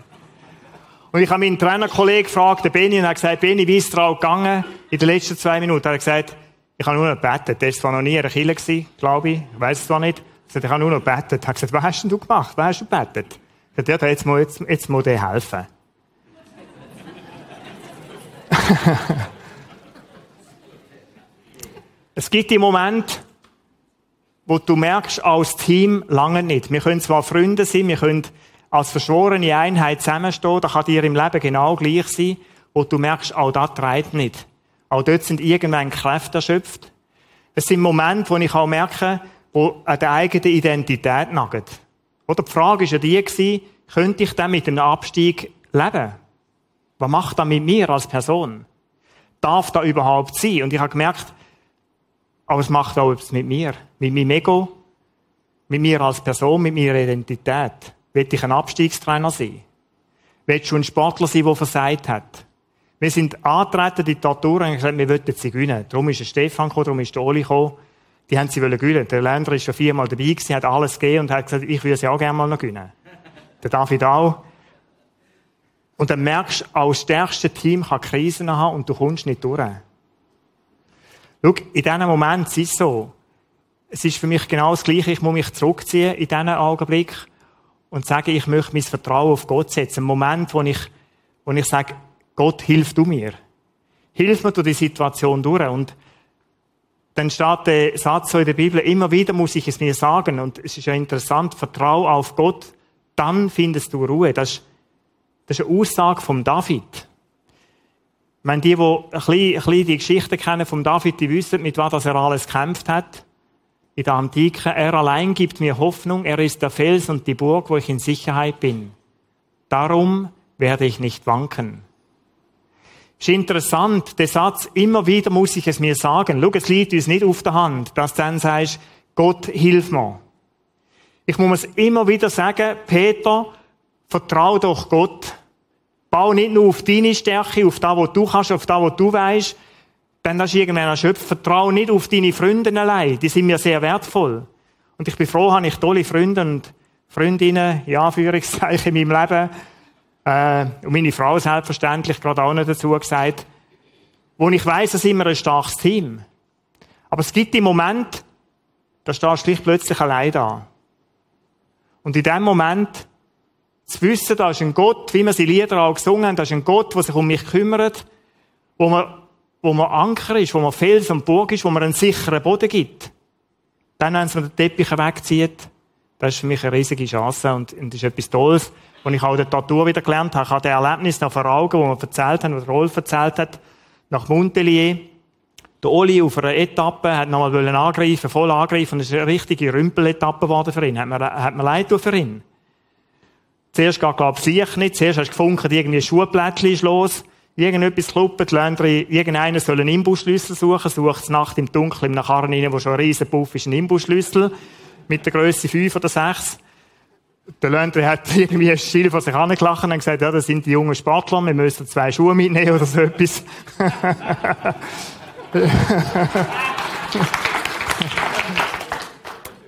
Speaker 4: Und ich habe meinen Trainerkollegen gefragt, den Benny, und er hat gesagt, Benny, wie ist es dir gegangen in den letzten zwei Minuten? Er hat gesagt, ich habe nur noch gebetet. Der war zwar noch nie in einer Kille, glaube ich. Ich weiß es zwar nicht. Er hat ich habe nur noch gebetet. Er hat gesagt, was hast denn du gemacht? Was hast du gebetet? Er hat gesagt, ja, jetzt muss, jetzt, jetzt muss der helfen. es gibt die Momente, wo du merkst, als Team lange nicht. Wir können zwar Freunde sein, wir können als verschworene Einheit zusammenstehen, da kann dir im Leben genau gleich sein, wo du merkst, auch das treibt nicht. Auch dort sind irgendwann Kräfte erschöpft. Es sind Momente, wo ich auch merke, wo an der eigenen Identität nagt. Oder die Frage war ja die gewesen, könnte ich dann mit einem Abstieg leben? Was macht das mit mir als Person? Darf da überhaupt sein? Und ich habe gemerkt, aber es macht auch etwas mit mir, mit meinem Ego, mit mir als Person, mit meiner Identität. Will ich ein Abstiegstrainer sein? Willst du ein Sportler sein, der versagt hat? Wir sind angetreten, die Diktatur, und gesagt, wir wollten sie gewinnen. Darum ist der Stefan gekommen, darum ist der Oli gekommen. Die haben sie gewinnen. Der Länder ist schon viermal dabei gewesen, hat alles gegeben und hat gesagt, ich würde sie auch gerne mal noch gewinnen. Der David auch. Und dann merkst du, auch das stärkste Team kann Krisen haben und du kommst nicht durch. Schau, in diesem Moment ist es so. Es ist für mich genau das Gleiche. Ich muss mich zurückziehen in diesen Augenblick und sagen, ich möchte mein Vertrauen auf Gott setzen. Ein Moment, wo ich, wo ich sage, Gott, hilf du mir. Hilf mir durch die Situation durch. Und dann steht der Satz so in der Bibel, immer wieder muss ich es mir sagen. Und es ist ja interessant, vertraue auf Gott, dann findest du Ruhe. Das ist, das ist eine Aussage vom David. Ich meine, die, die ein bisschen, ein bisschen die Geschichte kennen vom David, die wissen, mit was er alles gekämpft hat in der Antike, er allein gibt mir Hoffnung, er ist der Fels und die Burg, wo ich in Sicherheit bin. Darum werde ich nicht wanken. Ist interessant, der Satz, immer wieder muss ich es mir sagen. Schau, es liegt uns nicht auf der Hand, dass du dann sagst, Gott, hilf mir. Ich muss es immer wieder sagen, Peter, vertrau doch Gott. Bau nicht nur auf deine Stärke, auf das, was du kannst, auf das, was du weißt, dann hast du irgendwann erschöpft. Vertrau nicht auf deine Freunde allein. Die sind mir sehr wertvoll. Und ich bin froh, habe ich tolle Freunde und Freundinnen, ja, Führungszeichen in meinem Leben. Äh, und meine Frau selbstverständlich gerade auch noch dazu gesagt. Wo ich weiss, da sind wir ein starkes Team. Aber es gibt im Moment, da stehst du plötzlich allein da. Und in dem Moment, zu wissen, da ist ein Gott, wie wir sie Lieder auch gesungen haben, da ist ein Gott, der sich um mich kümmert, wo man wo man Anker ist, wo man Fels und Burg ist, wo man einen sicheren Boden gibt. Dann, wenn es mir den Teppich wegzieht, das ist für mich eine riesige Chance und, und das ist etwas Tolles, was ich auch der Tattoo wieder gelernt habe. Ich habe das Erlebnis noch vor Augen, wo man erzählt hat, was Rolf erzählt hat, nach Montpellier. Der Oli auf einer Etappe hat nochmal angreifen, voll angreifen, und es ist eine richtige Rümpel-Etappe geworden für ihn. Hat mir, hat mir leid für ihn. Zuerst geht, glaube ich, nicht. Zuerst hast du gefunden, irgendwie ein Schuhplättchen ist los irgendetwas Länder, irgendeiner soll einen Imbusschlüssel suchen, sucht es Nacht im Dunkeln in einem Karren rein, wo schon ein riesen Puff ist, einen Imbusschlüssel, mit der Größe 5 oder 6. Der Länder hat irgendwie ein Schild von sich angelacht und gesagt, ja, das sind die jungen Sportler, wir müssen zwei Schuhe mitnehmen oder so etwas.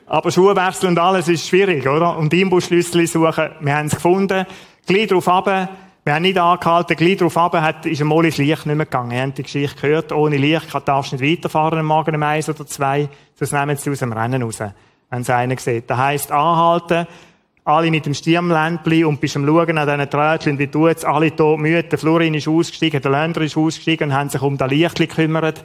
Speaker 4: Aber Schuhe wechseln und alles ist schwierig, oder? Und Imbusschlüssel suchen, wir haben es gefunden. Gleich darauf runter, wir haben nicht angehalten, gleich darauf runter, hat, ist einmal ins Licht nicht mehr gegangen. Wir haben die Geschichte gehört, ohne Licht darfst du nicht weiterfahren am Morgen um eins oder zwei, sonst nehmen sie aus dem Rennen raus, wenn sie einen sieht. Das heisst, anhalten, alle mit dem Stirnlämpchen und bist am Schauen an diesen Trätchen, wie tut's, alle hier müde, der Florin ist ausgestiegen, der Länder ist ausgestiegen und haben sich um das Licht gekümmert.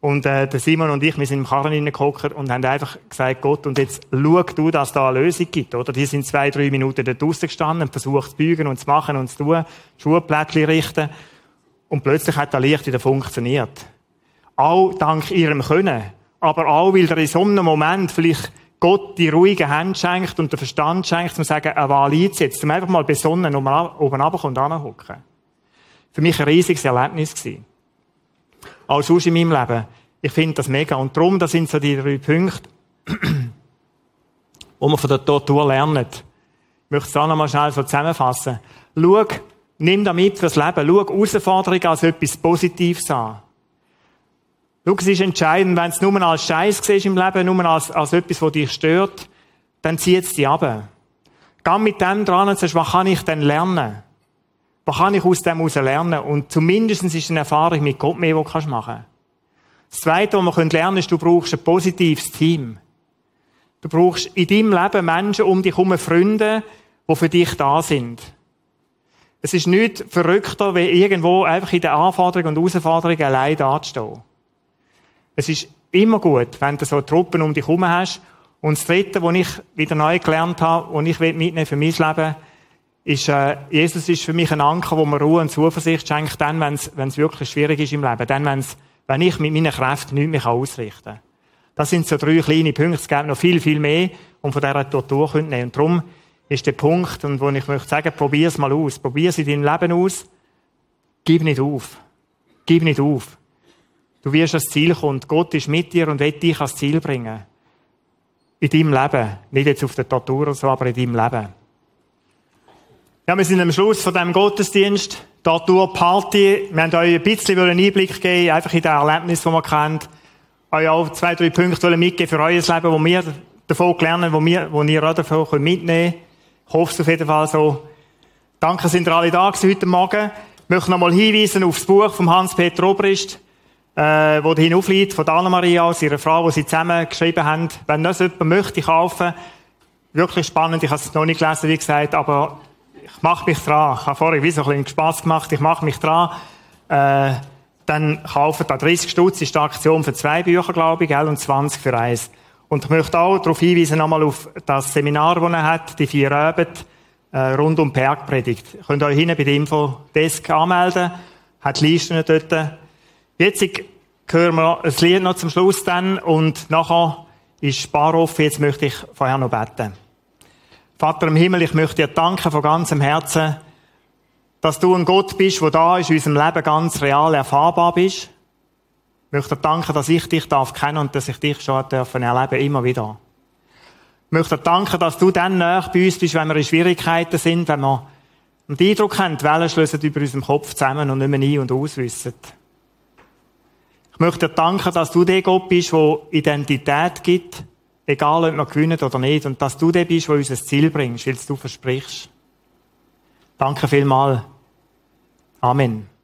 Speaker 4: Und äh, der Simon und ich, wir sind im Karren hineingehockt und haben einfach gesagt, Gott, und jetzt schau du, dass da eine Lösung gibt, oder? Die sind zwei, drei Minuten da draussen gestanden und versucht zu bügen und zu machen und zu tun, Schuhplättchen richten. Und plötzlich hat das Licht wieder funktioniert. Auch dank ihrem Können. Aber auch, weil er in so einem Moment vielleicht Gott die ruhige Hand schenkt und den Verstand schenkt, um zu sagen, eine Wahl einzusetzen, um einfach mal besonnen oben runterkommen und anhocken. Für mich ein riesiges Erlebnis gewesen als sonst in meinem Leben. Ich finde das mega. Und darum, das sind so die drei Punkte, wo man von der Tortur lernt. Ich möchte es auch nochmal schnell so zusammenfassen. Schau, nimm das mit fürs Leben. Schau Herausforderungen als etwas Positives an. Schau, es ist entscheidend, wenn es nur als Scheiß siehst im Leben, nur als, als etwas, das dich stört, dann zieht es dich ab. Geh mit dem dran und sagst, was kann ich denn lernen? Was kann ich aus dem heraus lernen? Und zumindest ist eine Erfahrung mit Gott mehr, die du machen kannst. Das Zweite, was man lernen kann, ist, du brauchst ein positives Team. Du brauchst in deinem Leben Menschen um dich herum, Freunde, die für dich da sind. Es ist nicht verrückter, wie irgendwo einfach in der Anforderung und Herausforderung allein dazustehen. Es ist immer gut, wenn du so Truppen um dich herum hast. Und das Dritte, was ich wieder neu gelernt habe, was ich mitnehmen für mein Leben, ist, äh, Jesus ist für mich ein Anker, wo mir Ruhe und Zuversicht schenkt, dann, wenn es wirklich schwierig ist im Leben, dann, wenn's, wenn ich mit meinen Kräften nichts mehr ausrichten kann. Das sind so drei kleine Punkte. Es gibt noch viel, viel mehr, um von dieser Tortur zu nehmen. Und darum ist der Punkt, und wo ich möchte sagen, probier es mal aus. Probier es in deinem Leben aus. Gib nicht auf. Gib nicht auf. Du wirst ans Ziel kommen. Gott ist mit dir und wird dich ans Ziel bringen. In deinem Leben. Nicht jetzt auf der Tortur oder so, aber in deinem Leben. Ja, wir sind am Schluss von diesem Gottesdienst. Da durch Party. Wir haben euch ein bisschen Einblick geben, einfach in das Erlebnis, das man kennt. Euch auch zwei, drei Punkte mitgeben für euer Leben, wo wir davon lernen, wo, wir, wo ihr auch davon mitnehmen könnt. Ich hoffe es auf jeden Fall so. Danke, sind ihr alle da gewesen heute Morgen. Ich möchte nochmal hinweisen auf das Buch von Hans-Peter Obrist. äh, wo hinaufliegt, von Anna-Maria ihrer Frau, die sie zusammen geschrieben haben. Wenn das jemand möchte kaufen, wirklich spannend, ich habe es noch nicht gelesen, wie gesagt, aber ich mache mich dran. Ich habe vorhin wie so ein bisschen Spass gemacht, ich mache mich dran. Äh, dann kaufen da 30 Stutz ist die Aktion für zwei Bücher, glaube ich, gell, und 20 für eins. Und ich möchte auch darauf hinweisen, nochmal auf das Seminar, das er hat, die vier Abend, äh, rund um Bergpredigt. Ihr könnt euch hinten bei der Infodesk anmelden, hat Listen dort. Jetzt hören wir ein Lied noch zum Schluss dann und nachher ist Sparoff. Jetzt möchte ich vorher noch beten. Vater im Himmel, ich möchte dir danken von ganzem Herzen, dass du ein Gott bist, der da ist, in unserem Leben ganz real erfahrbar bist. Ich möchte dir danken, dass ich dich darf kennen und dass ich dich schon dürfen erleben, immer wieder. Ich möchte dir danken, dass du dann näher bei uns bist, wenn wir in Schwierigkeiten sind, wenn wir den Eindruck haben, die Wellen schlössen über unserem Kopf zusammen und nicht mehr ein- und auswissen. Ich möchte dir danken, dass du der Gott bist, der Identität gibt, egal ob wir gewinnen oder nicht, und dass du der bist, der uns ein Ziel bringst, weil du versprichst. Danke vielmals. Amen.